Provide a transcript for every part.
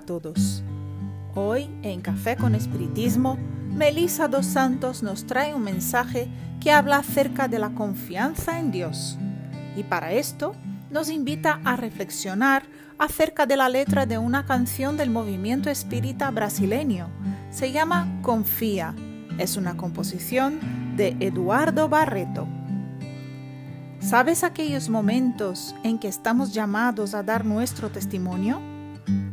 Todos. Hoy en Café con Espiritismo, Melissa dos Santos nos trae un mensaje que habla acerca de la confianza en Dios. Y para esto nos invita a reflexionar acerca de la letra de una canción del movimiento espírita brasileño. Se llama Confía. Es una composición de Eduardo Barreto. ¿Sabes aquellos momentos en que estamos llamados a dar nuestro testimonio?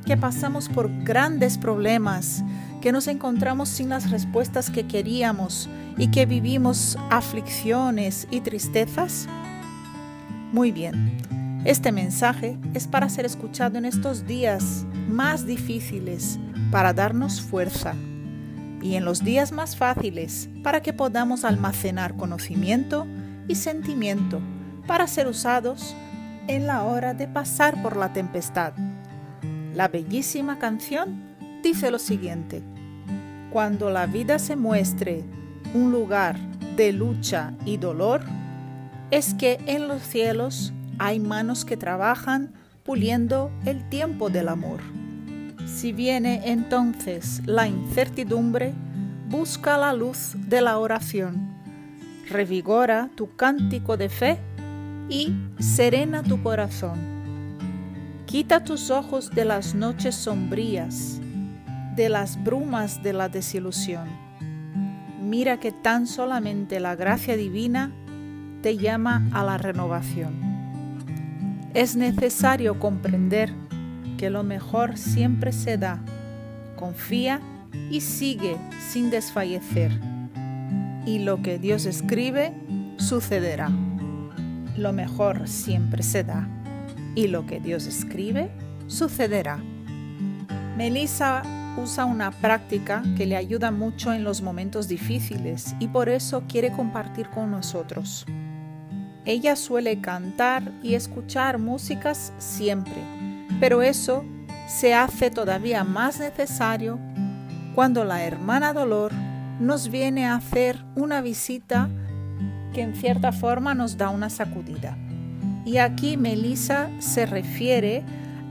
Que pasamos por grandes problemas, que nos encontramos sin las respuestas que queríamos y que vivimos aflicciones y tristezas? Muy bien, este mensaje es para ser escuchado en estos días más difíciles, para darnos fuerza, y en los días más fáciles, para que podamos almacenar conocimiento y sentimiento para ser usados en la hora de pasar por la tempestad. La bellísima canción dice lo siguiente, cuando la vida se muestre un lugar de lucha y dolor, es que en los cielos hay manos que trabajan puliendo el tiempo del amor. Si viene entonces la incertidumbre, busca la luz de la oración. Revigora tu cántico de fe y serena tu corazón. Quita tus ojos de las noches sombrías, de las brumas de la desilusión. Mira que tan solamente la gracia divina te llama a la renovación. Es necesario comprender que lo mejor siempre se da. Confía y sigue sin desfallecer. Y lo que Dios escribe sucederá lo mejor siempre se da y lo que Dios escribe sucederá. Melissa usa una práctica que le ayuda mucho en los momentos difíciles y por eso quiere compartir con nosotros. Ella suele cantar y escuchar músicas siempre, pero eso se hace todavía más necesario cuando la hermana Dolor nos viene a hacer una visita que en cierta forma nos da una sacudida. Y aquí Melissa se refiere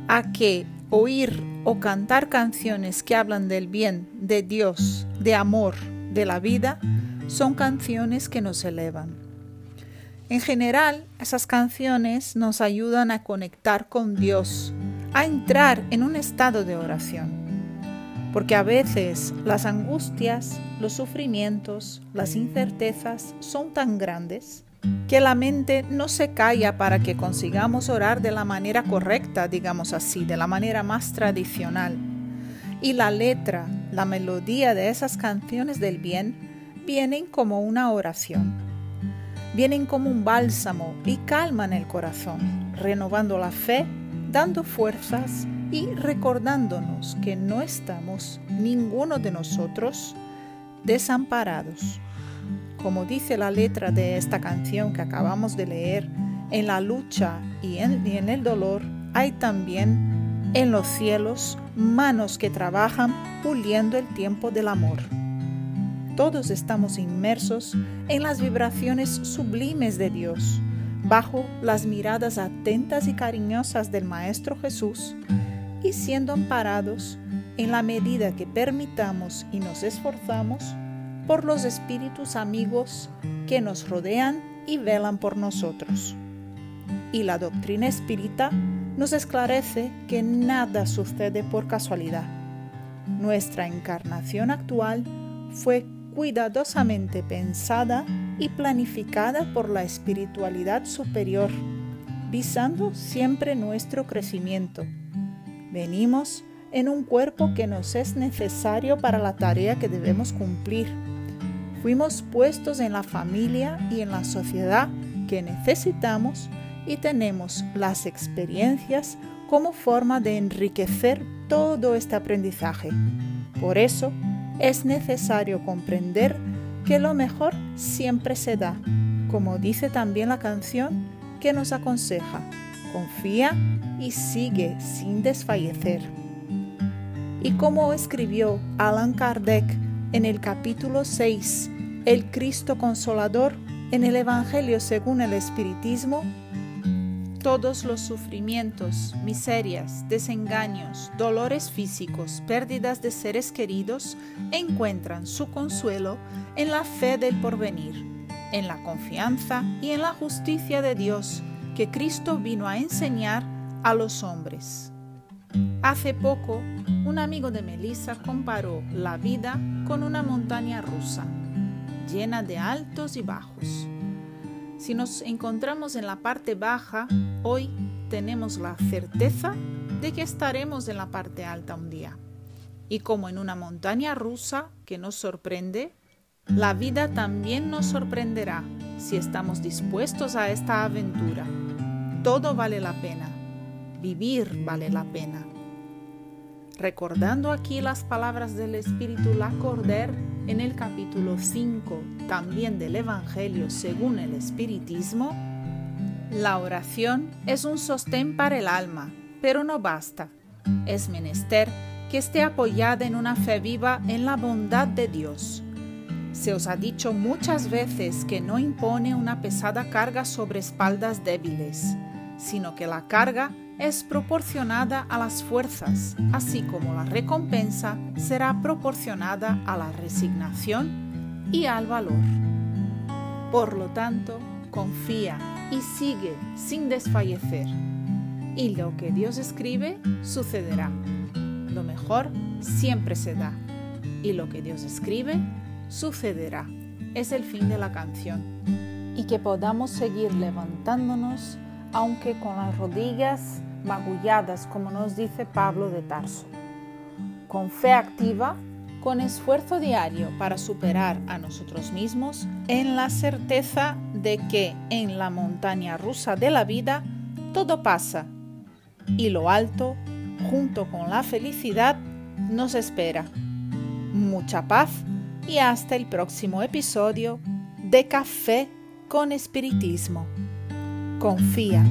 a que oír o cantar canciones que hablan del bien, de Dios, de amor, de la vida, son canciones que nos elevan. En general, esas canciones nos ayudan a conectar con Dios, a entrar en un estado de oración porque a veces las angustias, los sufrimientos, las incertezas son tan grandes que la mente no se calla para que consigamos orar de la manera correcta, digamos así, de la manera más tradicional. Y la letra, la melodía de esas canciones del bien vienen como una oración. Vienen como un bálsamo y calman el corazón, renovando la fe, dando fuerzas y recordándonos que no estamos ninguno de nosotros desamparados. Como dice la letra de esta canción que acabamos de leer, en la lucha y en, el dolor hay también en los cielos manos que trabajan puliendo el tiempo del amor. Todos estamos inmersos en las vibraciones sublimes de Dios, bajo las miradas atentas y cariñosas del Maestro Jesús, y siendo amparados en la medida que permitamos y nos esforzamos por los espíritus amigos que nos rodean y velan por nosotros. Y la doctrina espírita nos esclarece que nada sucede por casualidad. Nuestra encarnación actual fue cuidadosamente pensada y planificada por la espiritualidad superior, visando siempre nuestro crecimiento Venimos en un cuerpo que nos es necesario para la tarea que debemos cumplir. Fuimos puestos en la familia y en la sociedad que necesitamos y tenemos las experiencias como forma de enriquecer todo este aprendizaje. Por eso es necesario comprender que lo mejor siempre se da, como dice también la canción que nos aconseja confía y sigue sin desfallecer. Y como escribió Alan Kardec en el capítulo 6, El Cristo Consolador, en el Evangelio según el Espiritismo, Todos los sufrimientos, miserias, desengaños, dolores físicos, pérdidas de seres queridos encuentran su consuelo en la fe del porvenir, en la confianza y en la justicia de Dios que Cristo vino a enseñar a los hombres. Hace poco, un amigo de Melissa comparó la vida con una montaña rusa, llena de altos y bajos. Si nos encontramos en la parte baja, hoy tenemos la certeza de que estaremos en la parte alta un día. Y como en una montaña rusa que nos sorprende, la vida también nos sorprenderá si estamos dispuestos a esta aventura. Todo vale la pena. Vivir vale la pena. Recordando aquí las palabras del Espíritu Lacordaire en el capítulo 5 también del Evangelio según el Espiritismo, la oración es un sostén para el alma, pero no basta. Es menester que esté apoyada en una fe viva en la bondad de Dios se os ha dicho muchas veces que no impone una pesada carga sobre espaldas débiles, sino que la carga es proporcionada a las fuerzas, así como la recompensa será proporcionada a la resignación y al valor. Por lo tanto, confía y sigue sin desfallecer. Y lo que Dios escribe sucederá. Lo mejor siempre se da. Y lo que Dios escribe sucederá. Es el fin de la canción. Y que podamos seguir levantándonos, aunque con las rodillas magulladas, como nos dice Pablo de Tarso. Con fe activa, con esfuerzo diario para superar a nosotros mismos, en la certeza de que en la montaña rusa de la vida todo pasa y lo alto, junto con la felicidad, nos espera. Mucha paz y hasta el próximo episodio de Café con Espiritismo confía.